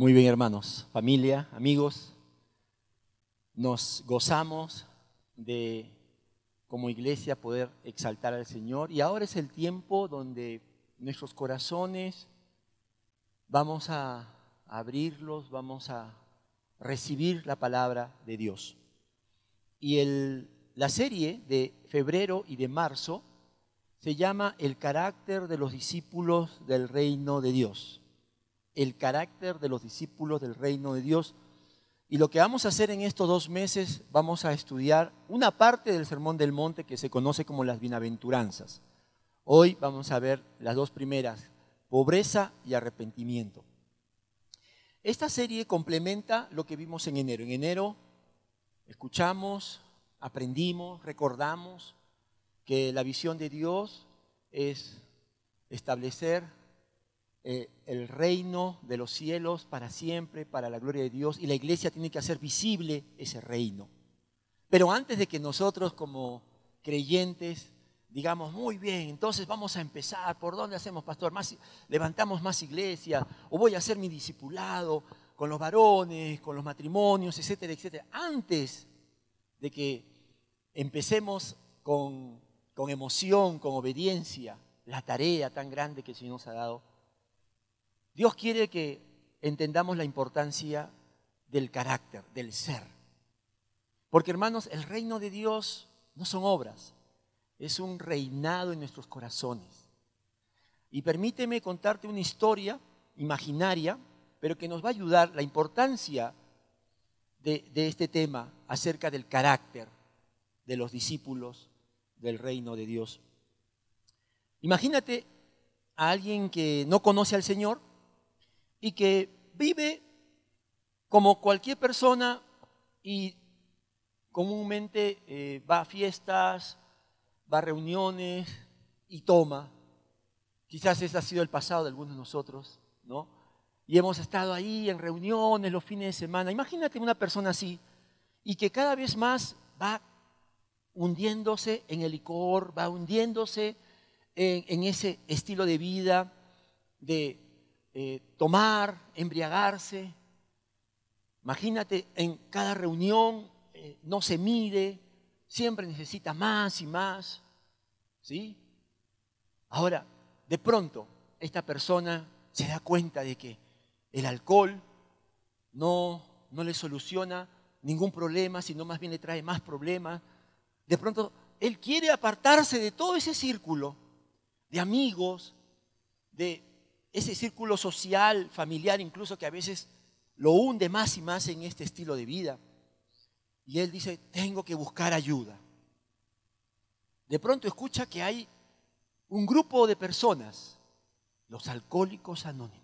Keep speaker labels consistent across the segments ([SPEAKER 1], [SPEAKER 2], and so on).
[SPEAKER 1] Muy bien, hermanos, familia, amigos, nos gozamos de como iglesia poder exaltar al Señor. Y ahora es el tiempo donde nuestros corazones vamos a abrirlos, vamos a recibir la palabra de Dios. Y el, la serie de febrero y de marzo se llama El carácter de los discípulos del reino de Dios el carácter de los discípulos del reino de Dios. Y lo que vamos a hacer en estos dos meses, vamos a estudiar una parte del Sermón del Monte que se conoce como las bienaventuranzas. Hoy vamos a ver las dos primeras, pobreza y arrepentimiento. Esta serie complementa lo que vimos en enero. En enero escuchamos, aprendimos, recordamos que la visión de Dios es establecer eh, el reino de los cielos para siempre, para la gloria de Dios, y la iglesia tiene que hacer visible ese reino. Pero antes de que nosotros como creyentes digamos, muy bien, entonces vamos a empezar, ¿por dónde hacemos, pastor? Más, levantamos más iglesia, o voy a hacer mi discipulado con los varones, con los matrimonios, etcétera, etcétera. Antes de que empecemos con, con emoción, con obediencia, la tarea tan grande que el Señor nos ha dado, Dios quiere que entendamos la importancia del carácter, del ser. Porque hermanos, el reino de Dios no son obras, es un reinado en nuestros corazones. Y permíteme contarte una historia imaginaria, pero que nos va a ayudar la importancia de, de este tema acerca del carácter de los discípulos del reino de Dios. Imagínate a alguien que no conoce al Señor, y que vive como cualquier persona y comúnmente eh, va a fiestas, va a reuniones y toma. Quizás ese ha sido el pasado de algunos de nosotros, ¿no? Y hemos estado ahí en reuniones los fines de semana. Imagínate una persona así y que cada vez más va hundiéndose en el licor, va hundiéndose en, en ese estilo de vida de eh, tomar, embriagarse. Imagínate, en cada reunión eh, no se mide, siempre necesita más y más. ¿Sí? Ahora, de pronto, esta persona se da cuenta de que el alcohol no, no le soluciona ningún problema, sino más bien le trae más problemas. De pronto, él quiere apartarse de todo ese círculo de amigos, de ese círculo social, familiar, incluso que a veces lo hunde más y más en este estilo de vida. Y él dice, tengo que buscar ayuda. De pronto escucha que hay un grupo de personas, los alcohólicos anónimos.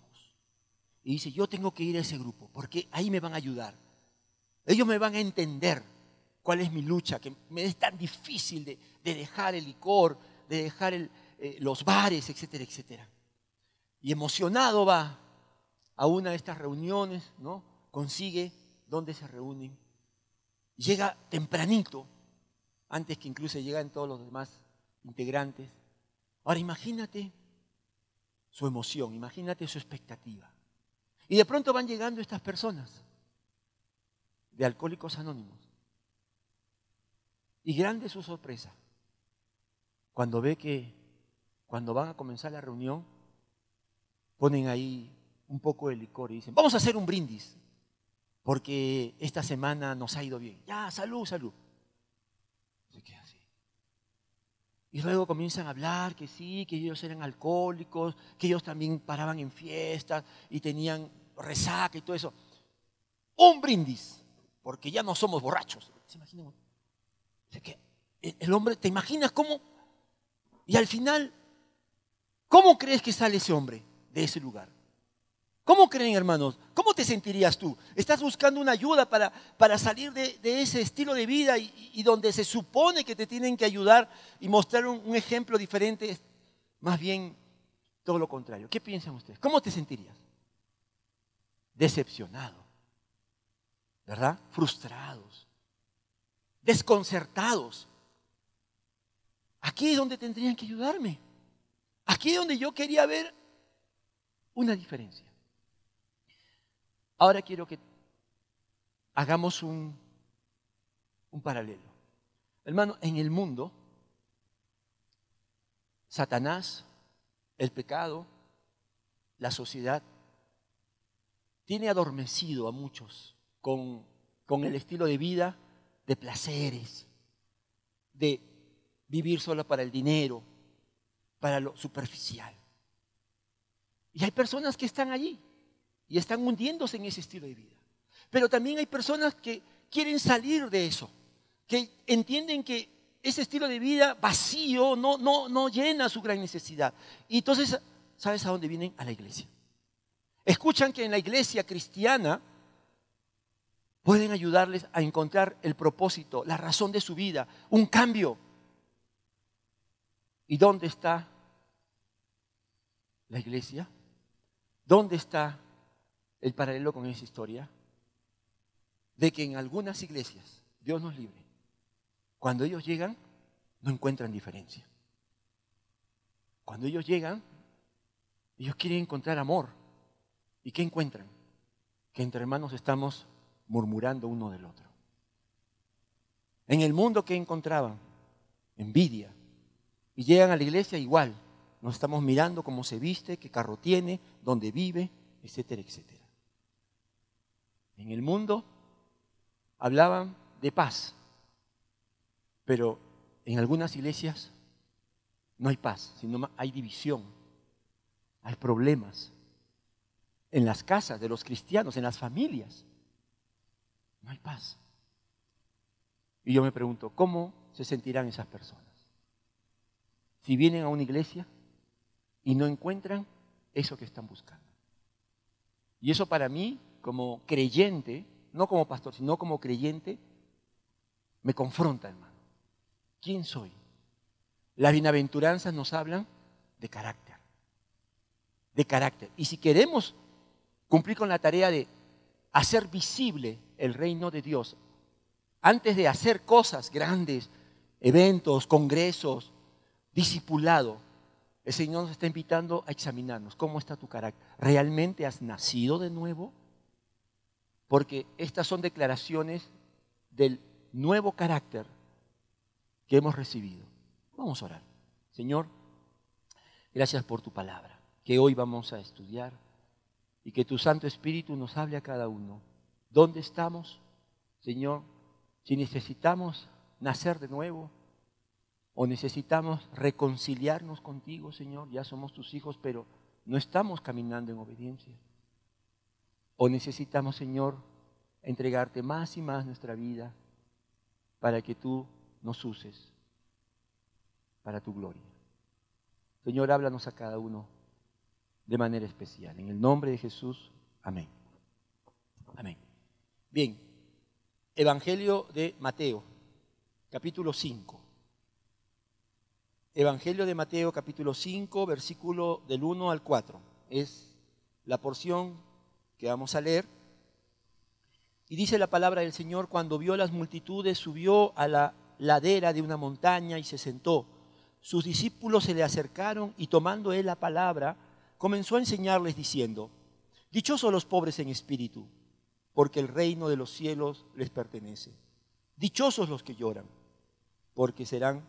[SPEAKER 1] Y dice, yo tengo que ir a ese grupo, porque ahí me van a ayudar. Ellos me van a entender cuál es mi lucha, que me es tan difícil de, dejar el licor, de dejar eh, los bares, etcétera, etcétera y emocionado va a una de estas reuniones, ¿no? Consigue dónde se reúnen. Llega tempranito, antes que incluso llegan todos los demás integrantes. Ahora imagínate su emoción, imagínate su expectativa. Y de pronto van llegando estas personas de alcohólicos anónimos. Y grande su sorpresa cuando ve que cuando van a comenzar la reunión, ponen ahí un poco de licor y dicen, vamos a hacer un brindis, porque esta semana nos ha ido bien. Ya, salud, salud. Se queda así. Y luego comienzan a hablar que sí, que ellos eran alcohólicos, que ellos también paraban en fiestas y tenían resaca y todo eso. Un brindis, porque ya no somos borrachos. ¿Se imaginan? el hombre, ¿te imaginas cómo? Y al final, ¿cómo crees que sale ese hombre? De ese lugar. ¿Cómo creen, hermanos? ¿Cómo te sentirías tú? ¿Estás buscando una ayuda para, para salir de, ese estilo de vida y, donde se supone que te tienen que ayudar y mostrar un, ejemplo diferente? Más bien todo lo contrario. ¿Qué piensan ustedes? ¿Cómo te sentirías? Decepcionado, ¿verdad? Frustrados, desconcertados. Aquí es donde tendrían que ayudarme. Aquí es donde yo quería ver una diferencia. Ahora quiero que hagamos un, un paralelo. Hermano, en el mundo, Satanás, el pecado, la sociedad, tiene adormecido a muchos con, con el estilo de vida de placeres, de vivir solo para el dinero, para lo superficial. Y hay personas que están allí y están hundiéndose en ese estilo de vida. Pero también hay personas que quieren salir de eso, que entienden que ese estilo de vida vacío no, no, no llena su gran necesidad. Y entonces, ¿sabes a dónde vienen? A la iglesia. Escuchan que en la iglesia cristiana pueden ayudarles a encontrar el propósito, la razón de su vida, un cambio. ¿Y dónde está la iglesia? ¿Dónde está el paralelo con esa historia? De que en algunas iglesias, Dios nos libre, cuando ellos llegan, no encuentran diferencia. Cuando ellos llegan, ellos quieren encontrar amor. ¿Y qué encuentran? Que entre hermanos estamos murmurando uno del otro. En el mundo que encontraban, envidia. Y llegan a la iglesia igual. Nos estamos mirando cómo se viste, qué carro tiene, dónde vive, etcétera, etcétera. En el mundo hablaban de paz, pero en algunas iglesias no hay paz, sino hay división, hay problemas. En las casas de los cristianos, en las familias, no hay paz. Y yo me pregunto, ¿cómo se sentirán esas personas? Si vienen a una iglesia y no encuentran eso que están buscando. Y eso para mí, como creyente, no como pastor, sino como creyente, me confronta, hermano. ¿Quién soy? Las bienaventuranzas nos hablan de carácter. De carácter. Y si queremos cumplir con la tarea de hacer visible el reino de Dios, antes de hacer cosas grandes, eventos, congresos, discipulado, el Señor nos está invitando a examinarnos. ¿Cómo está tu carácter? ¿Realmente has nacido de nuevo? Porque estas son declaraciones del nuevo carácter que hemos recibido. Vamos a orar. Señor, gracias por tu palabra, que hoy vamos a estudiar y que tu Santo Espíritu nos hable a cada uno. ¿Dónde estamos, Señor? Si necesitamos nacer de nuevo o necesitamos reconciliarnos contigo, Señor, ya somos tus hijos, pero no estamos caminando en obediencia. O necesitamos, Señor, entregarte más y más nuestra vida para que tú nos uses para tu gloria. Señor, háblanos a cada uno de manera especial. En el nombre de Jesús, amén. Amén. Bien, Evangelio de Mateo, capítulo 5. Evangelio de Mateo, capítulo 5, versículo del 1 al 4. Es la porción que vamos a leer. Y dice la palabra del Señor, cuando vio las multitudes, subió a la ladera de una montaña y se sentó. Sus discípulos se le acercaron y tomando él la palabra, comenzó a enseñarles diciendo, Dichosos los pobres en espíritu, porque el reino de los cielos les pertenece. Dichosos los que lloran, porque serán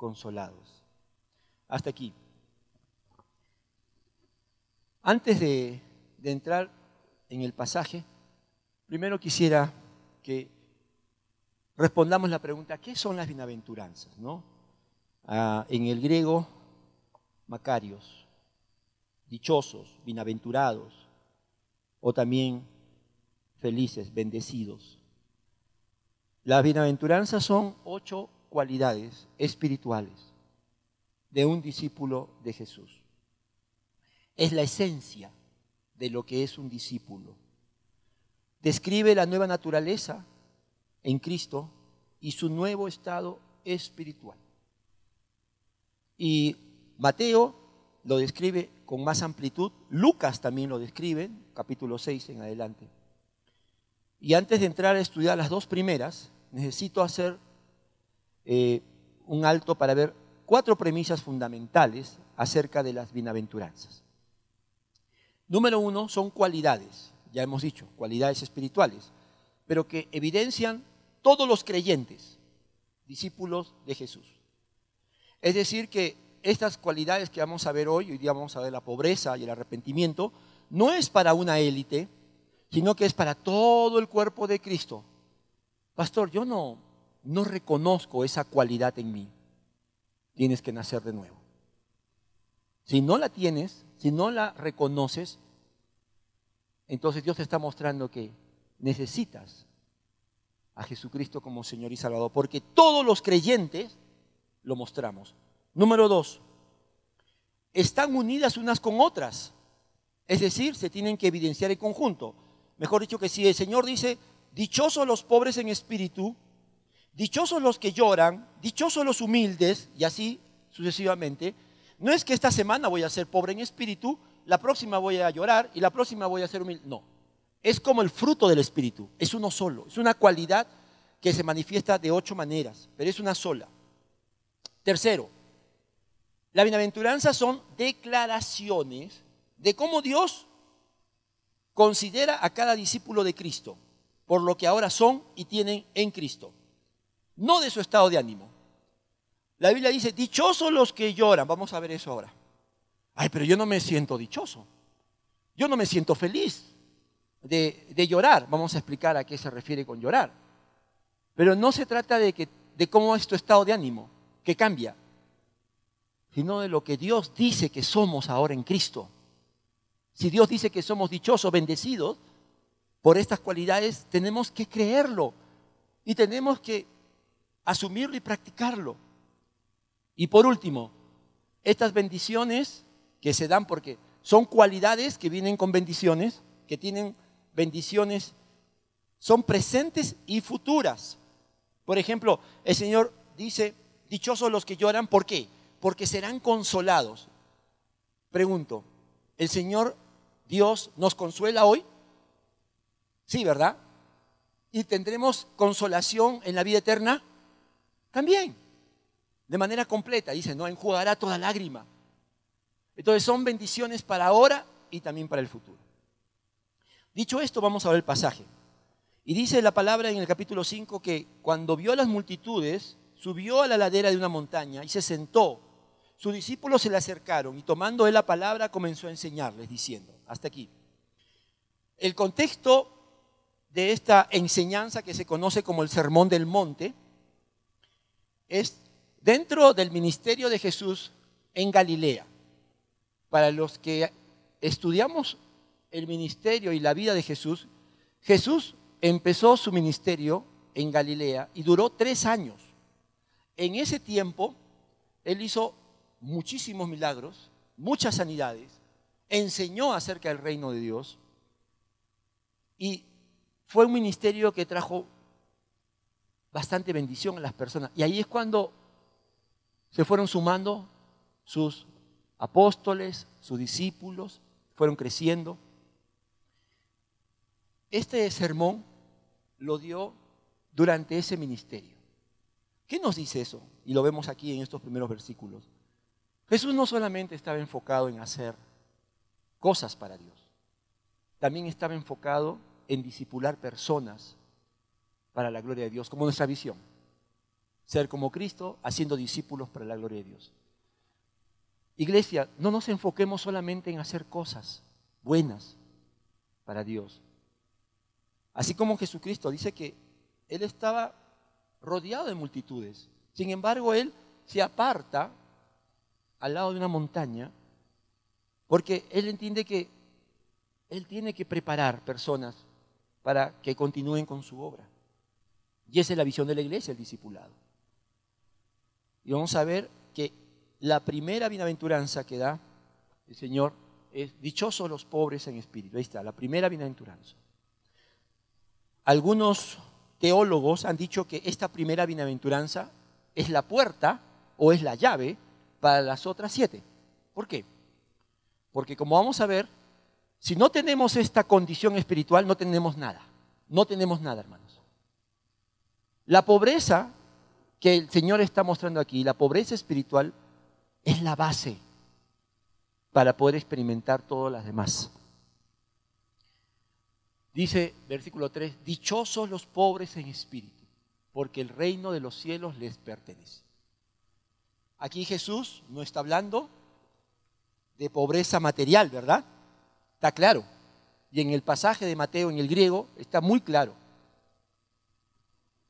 [SPEAKER 1] consolados. Hasta aquí. Antes de, entrar en el pasaje, primero quisiera que respondamos la pregunta, ¿qué son las bienaventuranzas? ¿no? Ah, en el griego, macarios, dichosos, bienaventurados, o también felices, bendecidos. Las bienaventuranzas son ocho cualidades espirituales de un discípulo de Jesús. Es la esencia de lo que es un discípulo. Describe la nueva naturaleza en Cristo y su nuevo estado espiritual. Y Mateo lo describe con más amplitud, Lucas también lo describe, capítulo 6 en adelante. Y antes de entrar a estudiar las dos primeras, necesito hacer eh, un alto para ver cuatro premisas fundamentales acerca de las bienaventuranzas. Número uno son cualidades. ya hemos dicho, cualidades espirituales, pero que evidencian todos los creyentes, discípulos de Jesús. Es decir, que estas cualidades que vamos a ver hoy, hoy día vamos a ver la pobreza y el arrepentimiento, no es para una élite, sino que es para todo el cuerpo de Cristo. Pastor, yo no, no reconozco esa cualidad en mí. Tienes que nacer de nuevo. Si no la tienes, si no la reconoces, entonces Dios te está mostrando que necesitas a Jesucristo como Señor y Salvador, porque todos los creyentes lo mostramos. Número dos, están unidas unas con otras, es decir, se tienen que evidenciar en conjunto. Mejor dicho que si el Señor dice, dichosos los pobres en espíritu, dichosos los que lloran, dichosos los humildes, y así sucesivamente, no es que esta semana voy a ser pobre en espíritu, la próxima voy a llorar y la próxima voy a ser humilde. No, es como el fruto del espíritu, es uno solo, es una cualidad que se manifiesta de ocho maneras, pero es una sola. Tercero, la bienaventuranza son declaraciones de cómo Dios considera a cada discípulo de Cristo, por lo que ahora son y tienen en Cristo, no de su estado de ánimo. La Biblia dice, dichosos los que lloran, vamos a ver eso ahora. Ay, pero yo no me siento dichoso, yo no me siento feliz de, de llorar, vamos a explicar a qué se refiere con llorar. Pero no se trata de, que, de cómo es tu estado de ánimo, que cambia, sino de lo que Dios dice que somos ahora en Cristo. Si Dios dice que somos dichosos, bendecidos por estas cualidades, tenemos que creerlo y tenemos que asumirlo y practicarlo. Y por último, estas bendiciones que se dan porque son cualidades que vienen con bendiciones, que tienen bendiciones, son presentes y futuras. Por ejemplo, el Señor dice, dichosos los que lloran, ¿por qué? Porque serán consolados. Pregunto, ¿el Señor Dios nos consuela hoy? Sí, ¿verdad? ¿Y tendremos consolación en la vida eterna? También, de manera completa. Dice, no enjugará toda lágrima. Entonces son bendiciones para ahora y también para el futuro. Dicho esto, vamos a ver el pasaje. Y dice la palabra en el capítulo 5 que cuando vio a las multitudes, subió a la ladera de una montaña y se sentó. Sus discípulos se le acercaron y tomando él la palabra comenzó a enseñarles, diciendo, hasta aquí. El contexto de esta enseñanza que se conoce como el Sermón del Monte es dentro del ministerio de Jesús en Galilea. Para los que estudiamos el ministerio y la vida de Jesús, Jesús empezó su ministerio en Galilea y duró tres años. En ese tiempo, él hizo muchísimos milagros, muchas sanidades, enseñó acerca del reino de Dios y fue un ministerio que trajo bastante bendición a las personas. Y ahí es cuando se fueron sumando sus apóstoles, sus discípulos, fueron creciendo. Este sermón lo dio durante ese ministerio. ¿Qué nos dice eso? Y lo vemos aquí en estos primeros versículos. Jesús no solamente estaba enfocado en hacer cosas para Dios, también estaba enfocado en disipular personas para la gloria de Dios, como nuestra visión. Ser como Cristo, haciendo discípulos para la gloria de Dios. Iglesia, no nos enfoquemos solamente en hacer cosas buenas para Dios, Así como Jesucristo dice que Él estaba rodeado de multitudes. Sin embargo, Él se aparta al lado de una montaña porque Él entiende que Él tiene que preparar personas para que continúen con su obra. Y esa es la visión de la iglesia, el discipulado. Y vamos a ver que la primera bienaventuranza que da el Señor es dichosos los pobres en espíritu. Ahí está, la primera bienaventuranza. Algunos teólogos han dicho que esta primera bienaventuranza es la puerta o es la llave para las otras siete. ¿Por qué? Porque como vamos a ver, si no tenemos esta condición espiritual, no tenemos nada. No tenemos nada, hermanos. La pobreza que el Señor está mostrando aquí, la pobreza espiritual, es la base para poder experimentar todas las demás. Dice versículo 3, dichosos los pobres en espíritu, porque el reino de los cielos les pertenece. Aquí Jesús no está hablando de pobreza material, ¿verdad? Está claro. Y en el pasaje de Mateo, en el griego, está muy claro.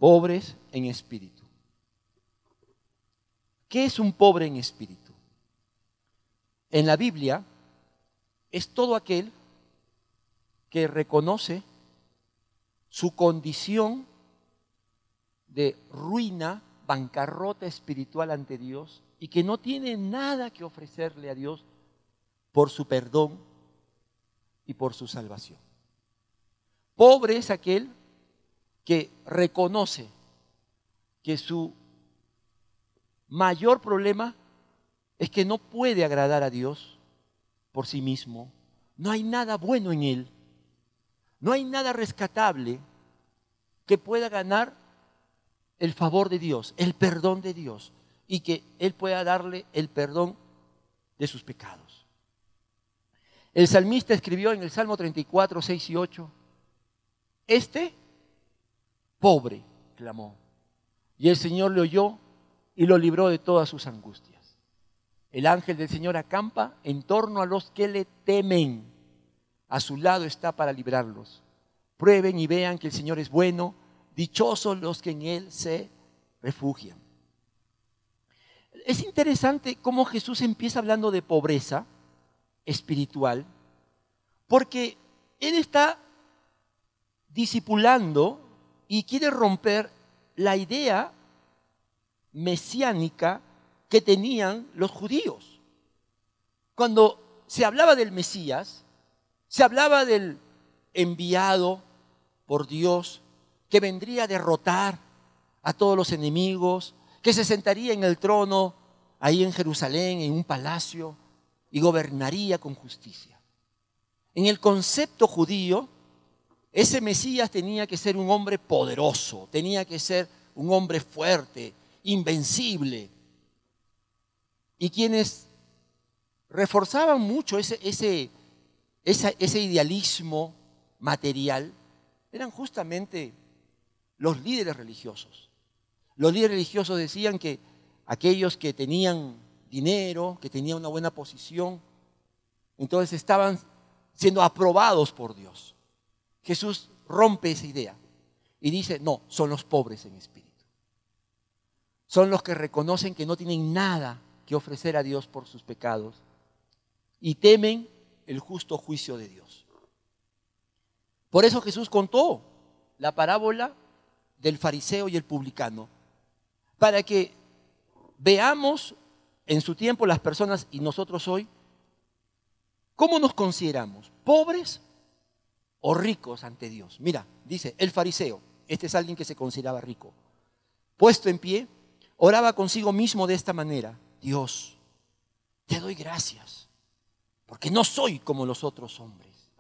[SPEAKER 1] Pobres en espíritu. ¿Qué es un pobre en espíritu? En la Biblia es todo aquel que reconoce su condición de ruina, bancarrota espiritual ante Dios y que no tiene nada que ofrecerle a Dios por su perdón y por su salvación. Pobre es aquel que reconoce que su mayor problema es que no puede agradar a Dios por sí mismo. No hay nada bueno en él. No hay nada rescatable que pueda ganar el favor de Dios, el perdón de Dios, y que Él pueda darle el perdón de sus pecados. El salmista escribió en el Salmo 34, 6 y 8, este pobre clamó, y el Señor le oyó y lo libró de todas sus angustias. El ángel del Señor acampa en torno a los que le temen. A su lado está para librarlos. Prueben y vean que el Señor es bueno. Dichosos los que en Él se refugian. Es interesante cómo Jesús empieza hablando de pobreza espiritual, porque Él está discipulando y quiere romper la idea mesiánica que tenían los judíos. Cuando se hablaba del Mesías, se hablaba del enviado por Dios que vendría a derrotar a todos los enemigos, que se sentaría en el trono ahí en Jerusalén, en un palacio, y gobernaría con justicia. En el concepto judío, ese Mesías tenía que ser un hombre poderoso, tenía que ser un hombre fuerte, invencible. Y quienes reforzaban mucho ese, ese, ese idealismo material eran justamente los líderes religiosos. Los líderes religiosos decían que aquellos que tenían dinero, que tenían una buena posición, entonces estaban siendo aprobados por Dios. Jesús rompe esa idea y dice, no, son los pobres en espíritu son los que reconocen que no tienen nada que ofrecer a Dios por sus pecados y temen el justo juicio de Dios. Por eso Jesús contó la parábola del fariseo y el publicano, para que veamos en su tiempo las personas y nosotros hoy, ¿cómo nos consideramos? ¿Pobres o ricos ante Dios? Mira, dice el fariseo, este es alguien que se consideraba rico, puesto en pie, oraba consigo mismo de esta manera, Dios, te doy gracias, porque no soy como los otros hombres,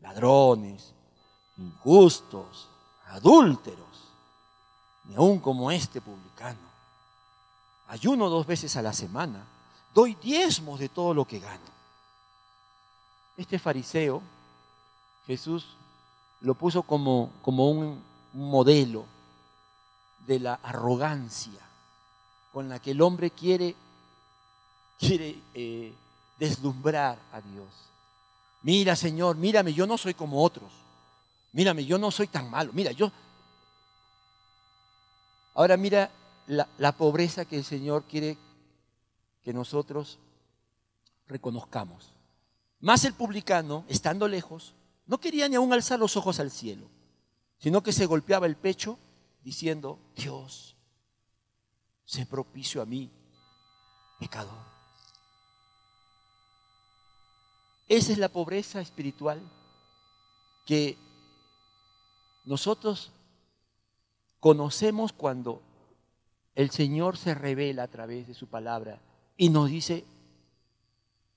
[SPEAKER 1] ladrones, injustos, adúlteros, ni aun como este publicano. Ayuno dos veces a la semana, doy diezmos de todo lo que gano. Este fariseo, Jesús lo puso como, como un modelo de la arrogancia con la que el hombre quiere, quiere eh, deslumbrar a Dios. Mira, Señor, mírame, yo no soy como otros. Mírame, yo no soy tan malo. Mira, yo... Ahora mira la, la pobreza que el Señor quiere que nosotros reconozcamos. Más el publicano, estando lejos, no quería ni aún alzar los ojos al cielo, sino que se golpeaba el pecho diciendo, Dios, sé propicio a mí, pecador. Esa es la pobreza espiritual que nosotros conocemos cuando el Señor se revela a través de su palabra y nos dice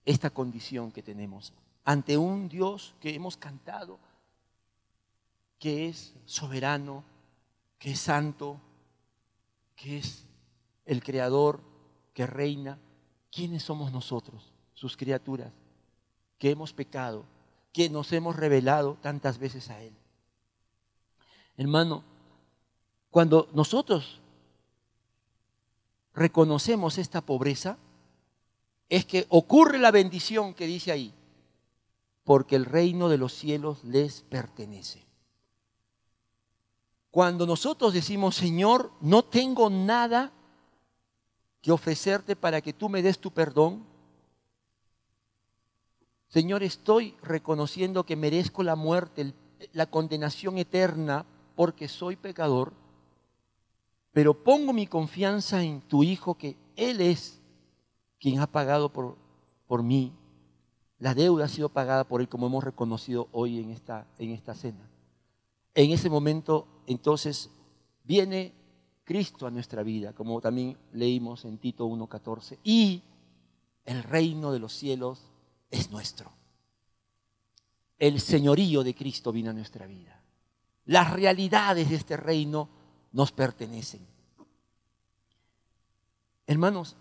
[SPEAKER 1] esta condición que tenemos ante un Dios que hemos cantado, que es soberano, que es santo, que es el Creador que reina, ¿quiénes somos nosotros, sus criaturas, que hemos pecado, que nos hemos revelado tantas veces a Él. Hermano, cuando nosotros reconocemos esta pobreza, es que ocurre la bendición que dice ahí, porque el reino de los cielos les pertenece. Cuando nosotros decimos, Señor, no tengo nada que ofrecerte para que tú me des tu perdón, Señor, estoy reconociendo que merezco la muerte, la condenación eterna porque soy pecador, pero pongo mi confianza en tu Hijo, que Él es quien ha pagado por, por mí. La deuda ha sido pagada por Él, como hemos reconocido hoy en esta, en esta cena. En ese momento, entonces, viene Cristo a nuestra vida, como también leímos en Tito 1.14, y el reino de los cielos es nuestro. El señorío de Cristo vino a nuestra vida. Las realidades de este reino nos pertenecen. Hermanos,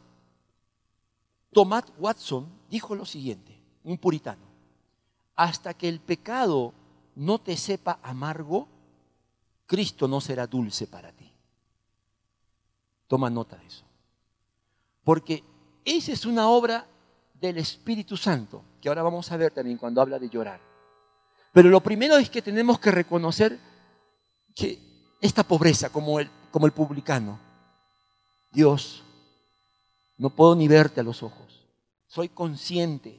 [SPEAKER 1] Thomas Watson dijo lo siguiente, un puritano, hasta que el pecado no te sepa amargo, Cristo no será dulce para ti. Toma nota de eso. Porque esa es una obra del Espíritu Santo, que ahora vamos a ver también cuando habla de llorar. Pero lo primero es que tenemos que reconocer que esta pobreza, como el, como el publicano, Dios, no puedo ni verte a los ojos. Soy consciente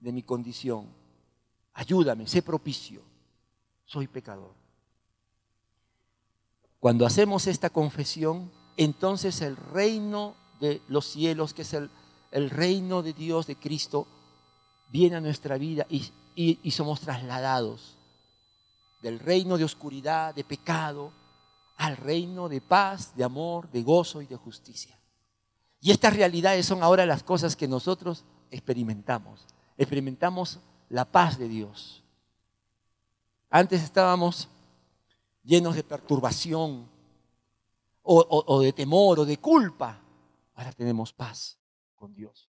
[SPEAKER 1] de mi condición. Ayúdame, sé propicio. Soy pecador. Cuando hacemos esta confesión, entonces el reino de los cielos, que es el reino de Dios, de Cristo, viene a nuestra vida y, somos trasladados del reino de oscuridad, de pecado, al reino de paz, de amor, de gozo y de justicia. Y estas realidades son ahora las cosas que nosotros experimentamos. Experimentamos la paz de Dios. Antes estábamos llenos de perturbación o, de temor o de culpa. Ahora tenemos paz con Dios.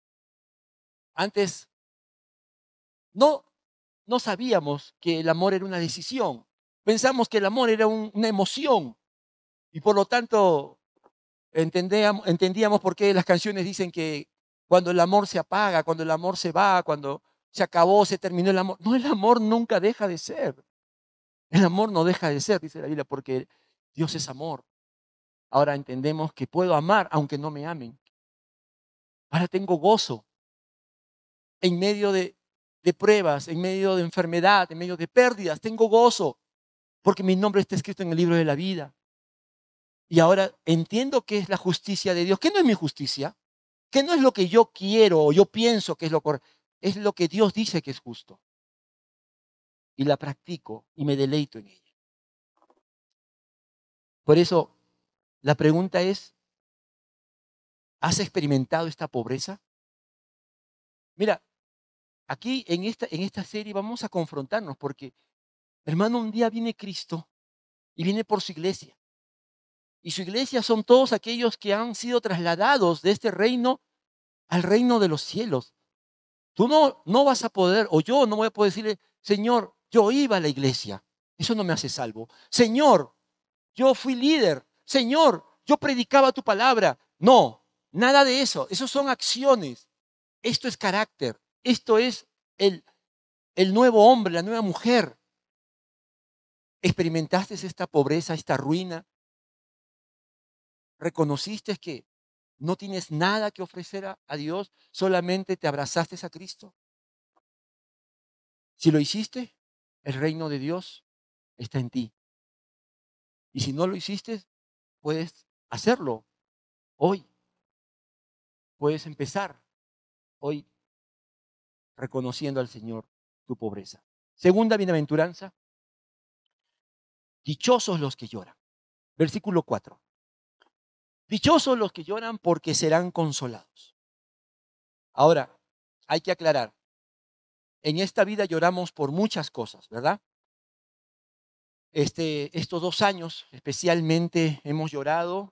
[SPEAKER 1] Antes no, no sabíamos que el amor era una decisión. Pensamos que el amor era una emoción. Y por lo tanto entendíamos, entendíamos por qué las canciones dicen que cuando el amor se apaga, cuando el amor se va, cuando se acabó, se terminó el amor. No, el amor nunca deja de ser. El amor no deja de ser, dice la Biblia, porque Dios es amor. Ahora entendemos que puedo amar aunque no me amen. Ahora tengo gozo en medio de, pruebas, en medio de enfermedad, en medio de pérdidas. Tengo gozo porque mi nombre está escrito en el libro de la vida. Y ahora entiendo qué es la justicia de Dios. ¿Qué no es mi justicia? ¿Qué no es lo que yo quiero o yo pienso que es lo correcto? Es lo que Dios dice que es justo. Y la practico y me deleito en ella. Por eso, la pregunta es, ¿Has experimentado esta pobreza? Mira, aquí en esta, en esta serie vamos a confrontarnos porque, hermano, un día viene Cristo y viene por su iglesia. Y su iglesia son todos aquellos que han sido trasladados de este reino al reino de los cielos. Tú no, no vas a poder, o yo no voy a poder decirle, Señor, yo iba a la iglesia. Eso no me hace salvo. Señor, yo fui líder. Señor, yo predicaba tu palabra. No, Nada de eso. Esos son acciones. Esto es carácter. Esto es el, el nuevo hombre, la nueva mujer. ¿Experimentaste esta pobreza, esta ruina? ¿Reconociste que no tienes nada que ofrecer a, a Dios? ¿Solamente te abrazaste a Cristo? Si lo hiciste, el reino de Dios está en ti. Y si no lo hiciste, puedes hacerlo hoy puedes empezar hoy reconociendo al Señor tu pobreza. Segunda bienaventuranza, dichosos los que lloran. Versículo 4. Dichosos los que lloran porque serán consolados. Ahora, hay que aclarar, en esta vida lloramos por muchas cosas, ¿verdad? Este, estos dos años especialmente hemos llorado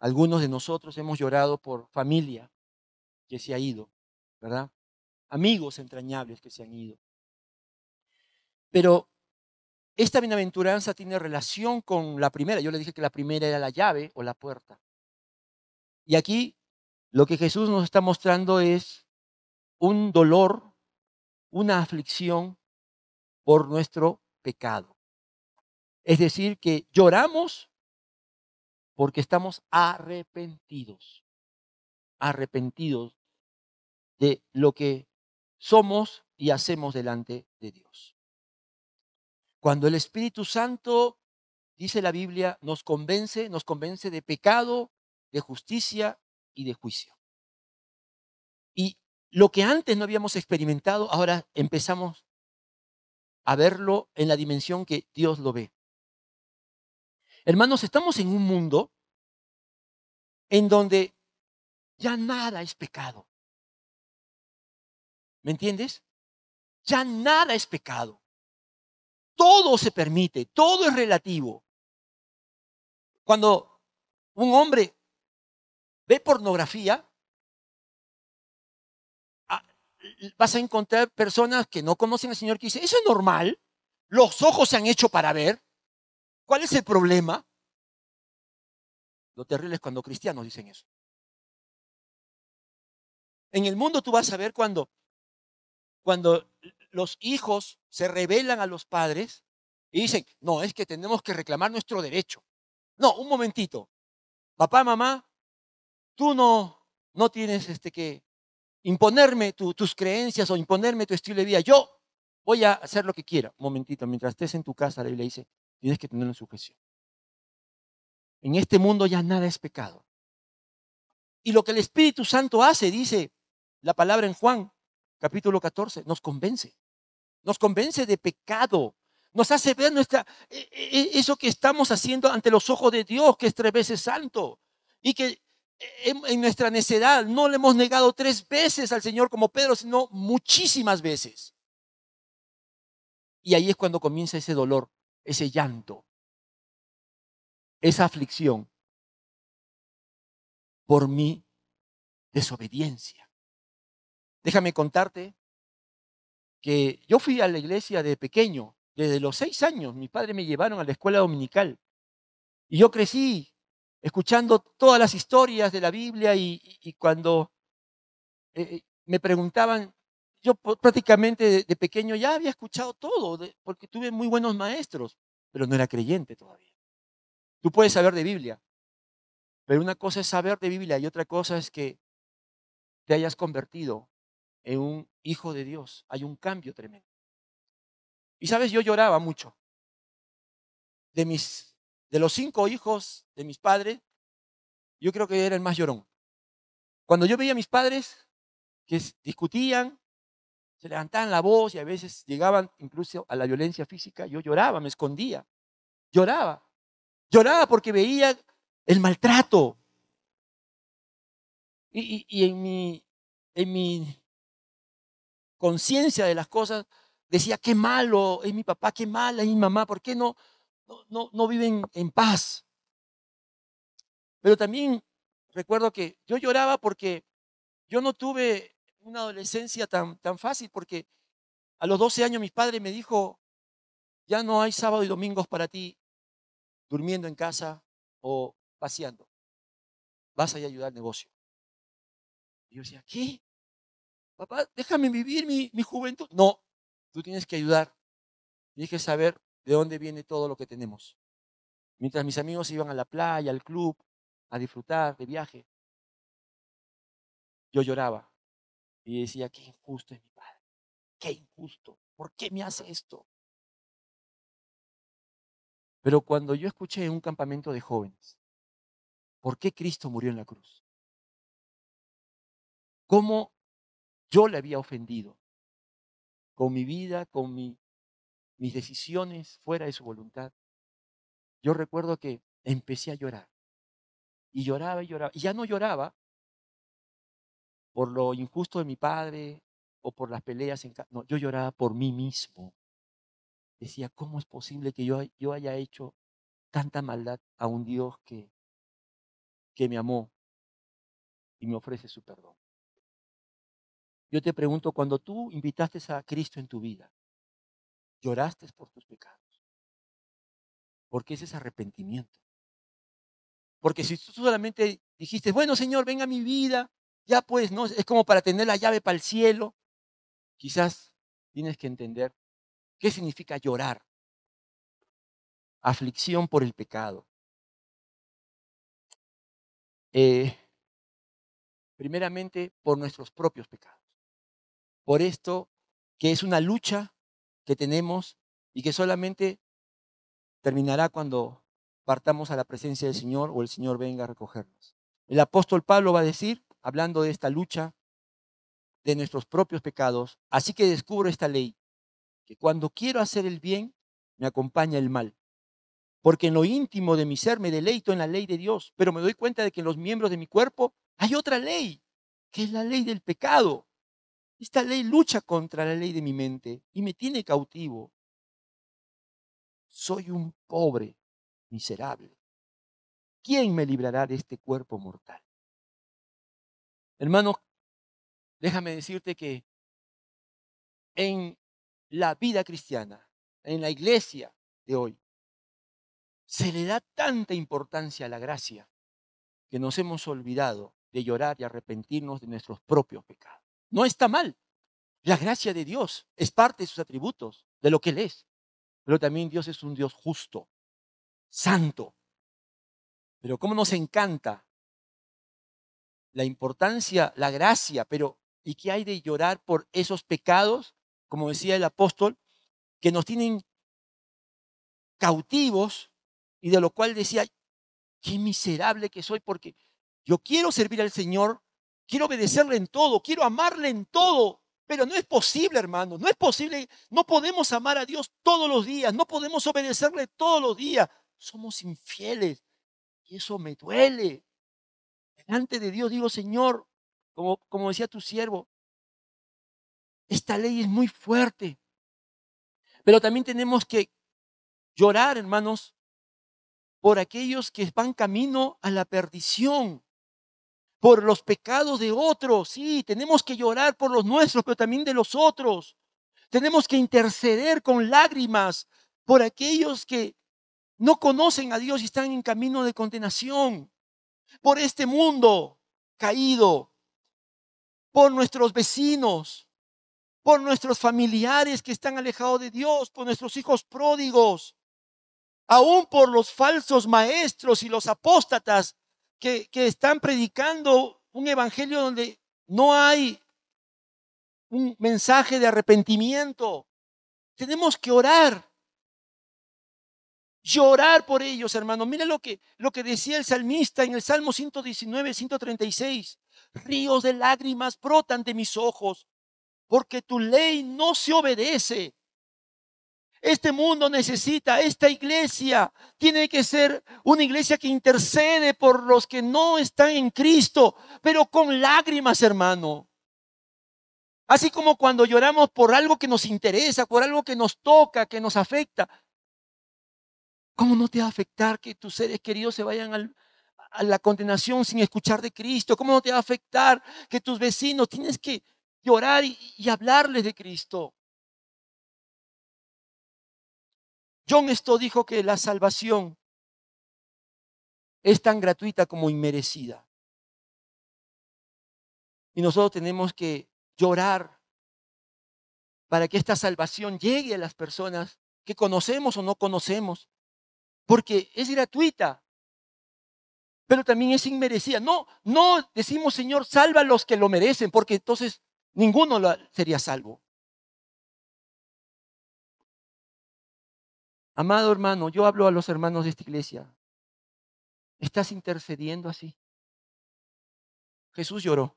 [SPEAKER 1] algunos de nosotros hemos llorado por familia que se ha ido, ¿verdad? amigos entrañables que se han ido. Pero esta bienaventuranza tiene relación con la primera. Yo le dije que la primera era la llave o la puerta. Y aquí lo que Jesús nos está mostrando es un dolor, una aflicción por nuestro pecado. Es decir, que lloramos porque estamos arrepentidos, arrepentidos de lo que somos y hacemos delante de Dios. Cuando el Espíritu Santo, dice la Biblia, nos convence, nos convence de pecado, de justicia y de juicio. Y lo que antes no habíamos experimentado, ahora empezamos a verlo en la dimensión que Dios lo ve. Hermanos, estamos en un mundo en donde ya nada es pecado. ¿Me entiendes? Ya nada es pecado. Todo se permite, todo es relativo. Cuando un hombre ve pornografía, vas a encontrar personas que no conocen al Señor que dicen, eso es normal, los ojos se han hecho para ver. ¿Cuál es el problema? Lo terrible es cuando cristianos dicen eso. En el mundo tú vas a ver cuando, cuando los hijos se rebelan a los padres y dicen, no, es que tenemos que reclamar nuestro derecho. No, un momentito. Papá, mamá, tú no, no tienes este que imponerme tus creencias o imponerme tu estilo de vida. Yo voy a hacer lo que quiera. Un momentito, mientras estés en tu casa, la Biblia dice, Tienes que tenerlo en sujeción. En este mundo ya nada es pecado. Y lo que el Espíritu Santo hace, dice la palabra en Juan, capítulo 14, nos convence. Nos convence de pecado. Nos hace ver nuestra, e, e, e, eso que estamos haciendo ante los ojos de Dios, que es tres veces santo. Y que en, en nuestra necedad no le hemos negado tres veces al Señor como Pedro, sino muchísimas veces. Y ahí es cuando comienza ese dolor ese llanto, esa aflicción por mi desobediencia. Déjame contarte que yo fui a la iglesia de pequeño, desde los seis años, mis padres me llevaron a la escuela dominical y yo crecí escuchando todas las historias de la Biblia y, cuando eh, eh, me preguntaban, yo prácticamente de, pequeño ya había escuchado todo, porque tuve muy buenos maestros, pero no era creyente todavía. Tú puedes saber de Biblia, pero una cosa es saber de Biblia y otra cosa es que te hayas convertido en un hijo de Dios. Hay un cambio tremendo. Y sabes, yo lloraba mucho. De mis de los cinco hijos de mis padres, yo creo que era el más llorón. Cuando yo veía a mis padres que discutían, se levantaban la voz y a veces llegaban incluso a la violencia física. Yo lloraba, me escondía, lloraba. Lloraba porque veía el maltrato. Y, en mi, en mi conciencia de las cosas decía, qué malo es mi papá, qué mala es mi mamá, ¿por qué no, no, no viven en paz? Pero también recuerdo que yo lloraba porque yo no tuve una adolescencia tan, tan fácil porque a los 12 años mi padre me dijo, ya no hay sábado y domingos para ti durmiendo en casa o paseando. Vas a ayudar al negocio. Y yo decía, ¿qué? Papá, déjame vivir mi, mi juventud. No, tú tienes que ayudar. Tienes que saber de dónde viene todo lo que tenemos. Mientras mis amigos iban a la playa, al club, a disfrutar de viaje, yo lloraba y decía, qué injusto es mi padre, qué injusto, ¿por qué me hace esto? Pero cuando yo escuché en un campamento de jóvenes, ¿por qué Cristo murió en la cruz? ¿Cómo yo le había ofendido? Con mi vida, con mi, mis decisiones fuera de su voluntad. Yo recuerdo que empecé a llorar. Y lloraba y lloraba. Y ya no lloraba por lo injusto de mi padre o por las peleas en casa. No, yo lloraba por mí mismo. Decía, ¿cómo es posible que yo, yo haya hecho tanta maldad a un Dios que, que me amó y me ofrece su perdón? Yo te pregunto, cuando tú invitaste a Cristo en tu vida, lloraste por tus pecados. Porque ese es arrepentimiento. Porque si tú solamente dijiste, bueno Señor, venga mi vida, ya pues, ¿no? Es como para tener la llave para el cielo. Quizás tienes que entender qué significa llorar. Aflicción por el pecado. Eh, primeramente por nuestros propios pecados. Por esto que es una lucha que tenemos y que solamente terminará cuando partamos a la presencia del Señor o el Señor venga a recogernos. El apóstol Pablo va a decir, hablando de esta lucha de nuestros propios pecados, así que descubro esta ley, que cuando quiero hacer el bien, me acompaña el mal. Porque en lo íntimo de mi ser me deleito en la ley de Dios, pero me doy cuenta de que en los miembros de mi cuerpo hay otra ley, que es la ley del pecado. Esta ley lucha contra la ley de mi mente y me tiene cautivo. Soy un pobre miserable. ¿Quién me librará de este cuerpo mortal? Hermano, déjame decirte que en la vida cristiana, en la iglesia de hoy, se le da tanta importancia a la gracia que nos hemos olvidado de llorar y arrepentirnos de nuestros propios pecados. No está mal. La gracia de Dios es parte de sus atributos, de lo que Él es. Pero también Dios es un Dios justo, santo. Pero cómo nos encanta la importancia, la gracia, pero ¿y qué hay de llorar por esos pecados, como decía el apóstol, que nos tienen cautivos y de lo cual decía, qué miserable que soy porque yo quiero servir al Señor, quiero obedecerle en todo, quiero amarle en todo, pero no es posible, hermano, no es posible, no podemos amar a Dios todos los días, no podemos obedecerle todos los días, somos infieles y eso me duele. Delante de Dios digo, Señor, como, como decía tu siervo, esta ley es muy fuerte. Pero también tenemos que llorar, hermanos, por aquellos que van camino a la perdición, por los pecados de otros. Sí, tenemos que llorar por los nuestros, pero también de los otros. Tenemos que interceder con lágrimas por aquellos que no conocen a Dios y están en camino de condenación por este mundo caído, por nuestros vecinos, por nuestros familiares que están alejados de Dios, por nuestros hijos pródigos, aún por los falsos maestros y los apóstatas que, están predicando un evangelio donde no hay un mensaje de arrepentimiento. Tenemos que orar llorar por ellos, hermano. Mira lo que, lo que decía el salmista en el Salmo 119, 136. Ríos de lágrimas brotan de mis ojos, porque tu ley no se obedece. Este mundo necesita, esta iglesia tiene que ser una iglesia que intercede por los que no están en Cristo, pero con lágrimas, hermano. Así como cuando lloramos por algo que nos interesa, por algo que nos toca, que nos afecta, ¿Cómo no te va a afectar que tus seres queridos se vayan a la condenación sin escuchar de Cristo? ¿Cómo no te va a afectar que tus vecinos tienes que llorar y, y hablarles de Cristo? John Stott dijo que la salvación es tan gratuita como inmerecida. Y nosotros tenemos que llorar para que esta salvación llegue a las personas que conocemos o no conocemos porque es gratuita, pero también es inmerecida. No, no decimos, Señor, salva a los que lo merecen, porque entonces ninguno sería salvo. Amado hermano, yo hablo a los hermanos de esta iglesia. ¿Estás intercediendo así? Jesús lloró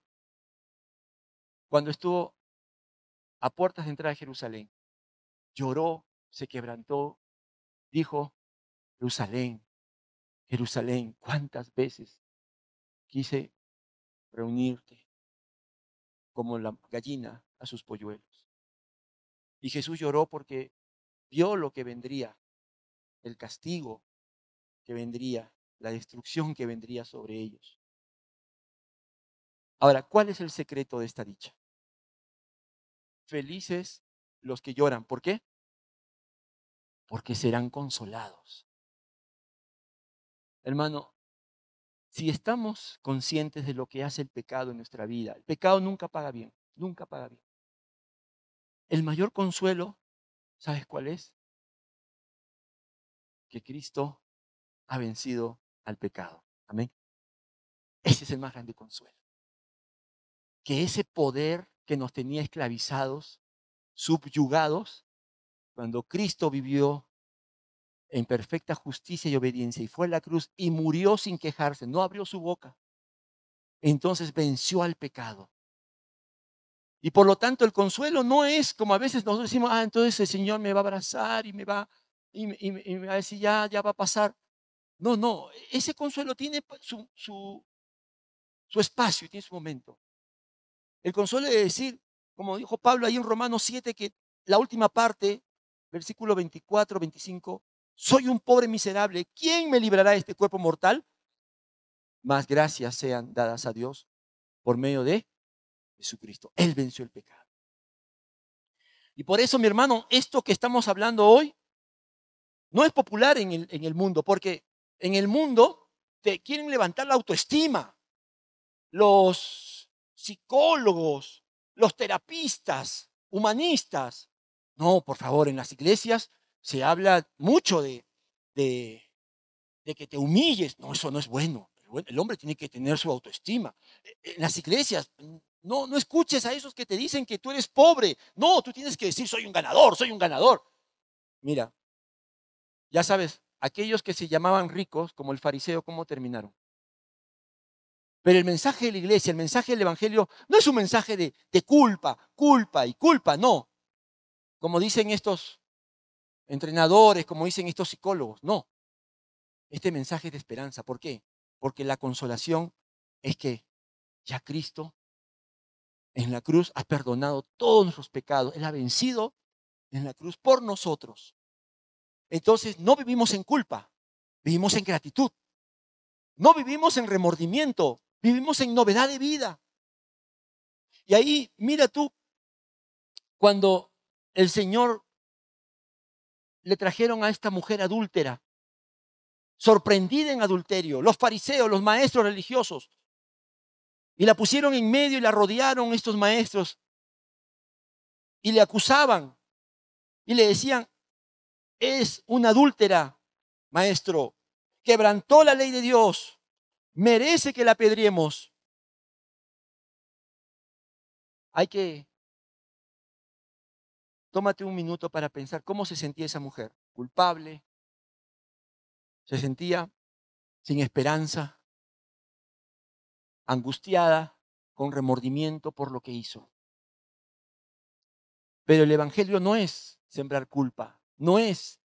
[SPEAKER 1] cuando estuvo a puertas de entrada a Jerusalén. Lloró, se quebrantó, dijo, Jerusalén, Jerusalén, ¿cuántas veces quise reunirte como la gallina a sus polluelos? Y Jesús lloró porque vio lo que vendría, el castigo que vendría, la destrucción que vendría sobre ellos. Ahora, ¿cuál es el secreto de esta dicha? felices los que lloran. ¿Por qué? Porque serán consolados. Hermano, si estamos conscientes de lo que hace el pecado en nuestra vida, el pecado nunca paga bien, nunca paga bien. El mayor consuelo, ¿sabes cuál es? Que Cristo ha vencido al pecado. Amén. Ese es el más grande consuelo. Que ese poder que nos tenía esclavizados, subyugados, cuando Cristo vivió en perfecta justicia y obediencia y fue a la cruz y murió sin quejarse, no abrió su boca. Entonces venció al pecado. Y por lo tanto el consuelo no es como a veces nosotros decimos, ah, entonces el Señor me va a abrazar y me va, y, me va a decir, ya, ya va a pasar. No, no, ese consuelo tiene su, su, su espacio, tiene su momento. El consuelo de decir, como dijo Pablo ahí en Romanos 7, que la última parte, versículo 24, 25, soy un pobre miserable, ¿quién me librará de este cuerpo mortal? Más gracias sean dadas a Dios por medio de Jesucristo. Él venció el pecado. Y por eso, mi hermano, esto que estamos hablando hoy no es popular en el, mundo, porque en el mundo te quieren levantar la autoestima. Los psicólogos, los terapistas, humanistas. No, por favor, en las iglesias se habla mucho de, de, que te humilles. No, eso no es bueno. El hombre tiene que tener su autoestima. En las iglesias, no, no escuches a esos que te dicen que tú eres pobre. No, tú tienes que decir, soy un ganador, soy un ganador. Mira, ya sabes, aquellos que se llamaban ricos, como el fariseo, ¿cómo terminaron? Pero el mensaje de la iglesia, el mensaje del Evangelio, no es un mensaje de, de culpa, culpa y culpa, no. Como dicen estos entrenadores, como dicen estos psicólogos. No. Este mensaje es de esperanza. ¿Por qué? Porque la consolación es que ya Cristo en la cruz ha perdonado todos nuestros pecados. Él ha vencido en la cruz por nosotros. Entonces no vivimos en culpa, vivimos en gratitud. No vivimos en remordimiento, vivimos en novedad de vida. Y ahí, mira tú, cuando el Señor le trajeron a esta mujer adúltera, sorprendida en adulterio, los fariseos, los maestros religiosos, y la pusieron en medio y la rodearon estos maestros y le acusaban y le decían, es una adúltera, maestro, quebrantó la ley de Dios, merece que la apedriemos. Hay que Tómate un minuto para pensar cómo se sentía esa mujer. Culpable. Se sentía sin esperanza, angustiada, con remordimiento por lo que hizo. Pero el Evangelio no es sembrar culpa, no es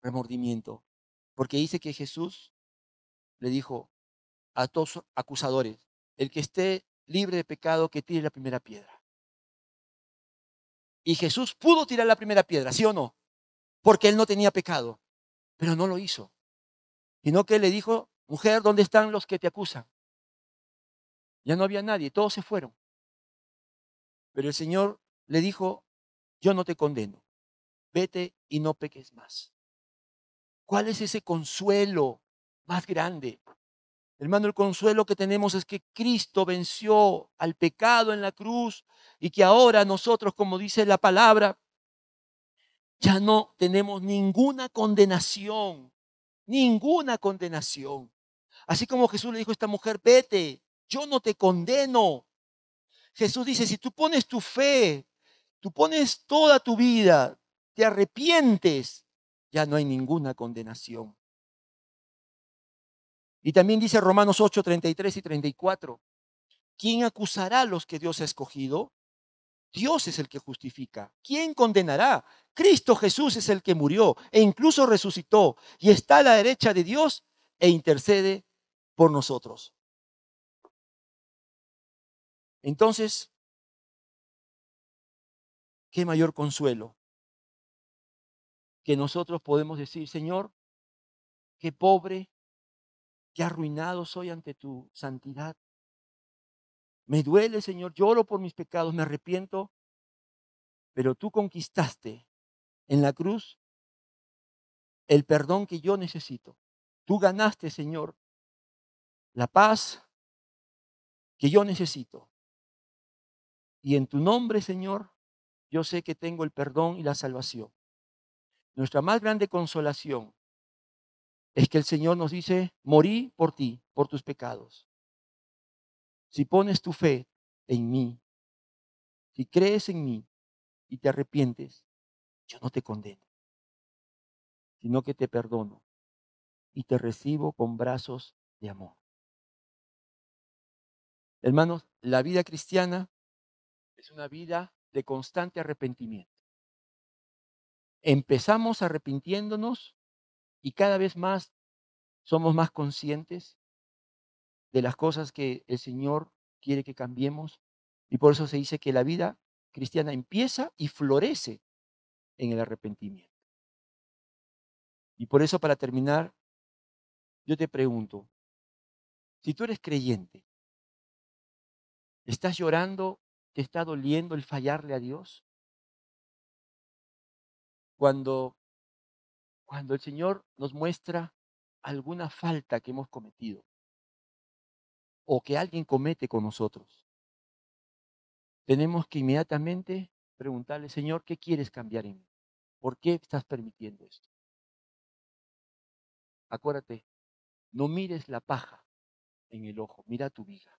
[SPEAKER 1] remordimiento, porque dice que Jesús le dijo a todos acusadores, el que esté libre de pecado, que tire la primera piedra. Y Jesús pudo tirar la primera piedra, ¿sí o no? Porque él no tenía pecado, pero no lo hizo. Sino que le dijo, mujer, ¿dónde están los que te acusan? Ya no había nadie, todos se fueron. Pero el Señor le dijo, yo no te condeno, vete y no peques más. ¿Cuál es ese consuelo más grande? Hermano, el consuelo que tenemos es que Cristo venció al pecado en la cruz y que ahora nosotros, como dice la palabra, ya no tenemos ninguna condenación, ninguna condenación. Así como Jesús le dijo a esta mujer, vete, yo no te condeno. Jesús dice, si tú pones tu fe, tú pones toda tu vida, te arrepientes, ya no hay ninguna condenación. Y también dice Romanos 8, 33 y 34. ¿Quién acusará a los que Dios ha escogido? Dios es el que justifica. ¿Quién condenará? Cristo Jesús es el que murió e incluso resucitó y está a la derecha de Dios e intercede por nosotros. Entonces, ¿qué mayor consuelo que nosotros podemos decir, Señor, qué pobre, Qué arruinado soy ante tu santidad. Me duele, Señor, lloro por mis pecados, me arrepiento, pero tú conquistaste en la cruz el perdón que yo necesito. Tú ganaste, Señor, la paz que yo necesito. Y en tu nombre, Señor, yo sé que tengo el perdón y la salvación. Nuestra más grande consolación es que el Señor nos dice, morí por ti, por tus pecados. Si pones tu fe en mí, si crees en mí y te arrepientes, yo no te condeno, sino que te perdono y te recibo con brazos de amor. Hermanos, la vida cristiana es una vida de constante arrepentimiento. Empezamos arrepintiéndonos y cada vez más somos más conscientes de las cosas que el Señor quiere que cambiemos. Y por eso se dice que la vida cristiana empieza y florece en el arrepentimiento. Y por eso, para terminar, yo te pregunto, si tú eres creyente, ¿estás llorando? ¿Te está doliendo el fallarle a Dios? Cuando, cuando el Señor nos muestra alguna falta que hemos cometido o que alguien comete con nosotros, tenemos que inmediatamente preguntarle, Señor, ¿qué quieres cambiar en mí? ¿Por qué estás permitiendo esto? Acuérdate, no mires la paja en el ojo, mira tu viga.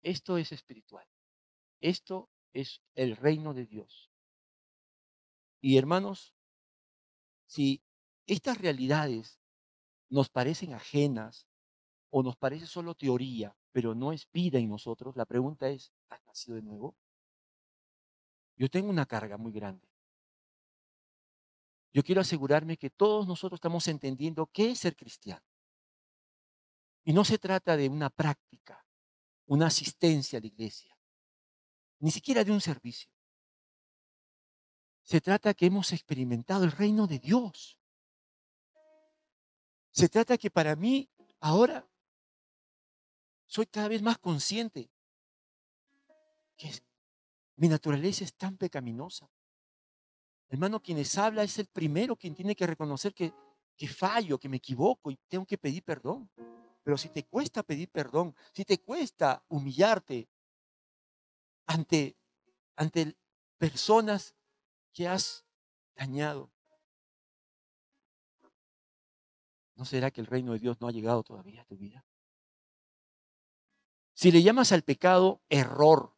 [SPEAKER 1] Esto es espiritual. Esto es el reino de Dios. Y hermanos, si estas realidades nos parecen ajenas o nos parece solo teoría, pero no es vida en nosotros, la pregunta es, ¿has nacido de nuevo? Yo tengo una carga muy grande. Yo quiero asegurarme que todos nosotros estamos entendiendo qué es ser cristiano. Y no se trata de una práctica, una asistencia a la iglesia, ni siquiera de un servicio. Se trata que hemos experimentado el reino de Dios. Se trata que para mí ahora soy cada vez más consciente que mi naturaleza es tan pecaminosa. Hermano, quienes habla es el primero quien tiene que reconocer que, que fallo, que me equivoco y tengo que pedir perdón. Pero si te cuesta pedir perdón, si te cuesta humillarte ante, ante personas que has dañado, ¿no será que el reino de Dios no ha llegado todavía a tu vida? Si le llamas al pecado error,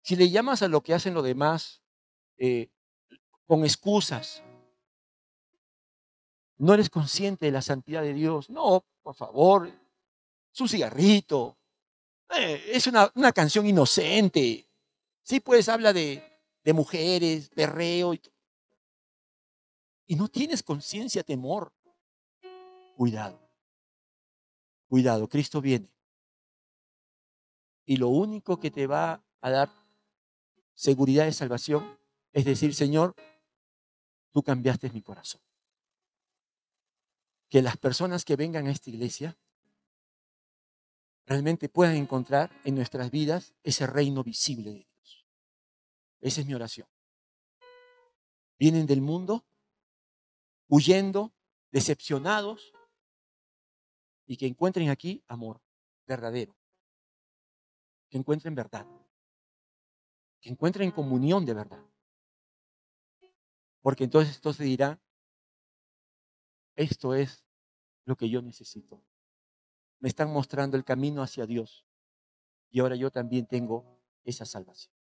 [SPEAKER 1] si le llamas a lo que hacen los demás eh, con excusas, no eres consciente de la santidad de Dios. No, por favor, es un cigarrito, eh, es una, canción inocente. Sí, pues habla de, de mujeres, perreo. Y, y no tienes conciencia, temor. Cuidado. Cuidado, Cristo viene. Y lo único que te va a dar seguridad de salvación es decir, Señor, tú cambiaste mi corazón. Que las personas que vengan a esta iglesia realmente puedan encontrar en nuestras vidas ese reino visible de Dios. Esa es mi oración. Vienen del mundo huyendo, decepcionados, y que encuentren aquí amor verdadero que encuentren verdad, que encuentren comunión de verdad. Porque entonces esto se esto es lo que yo necesito. Me están mostrando el camino hacia Dios y ahora yo también tengo esa salvación.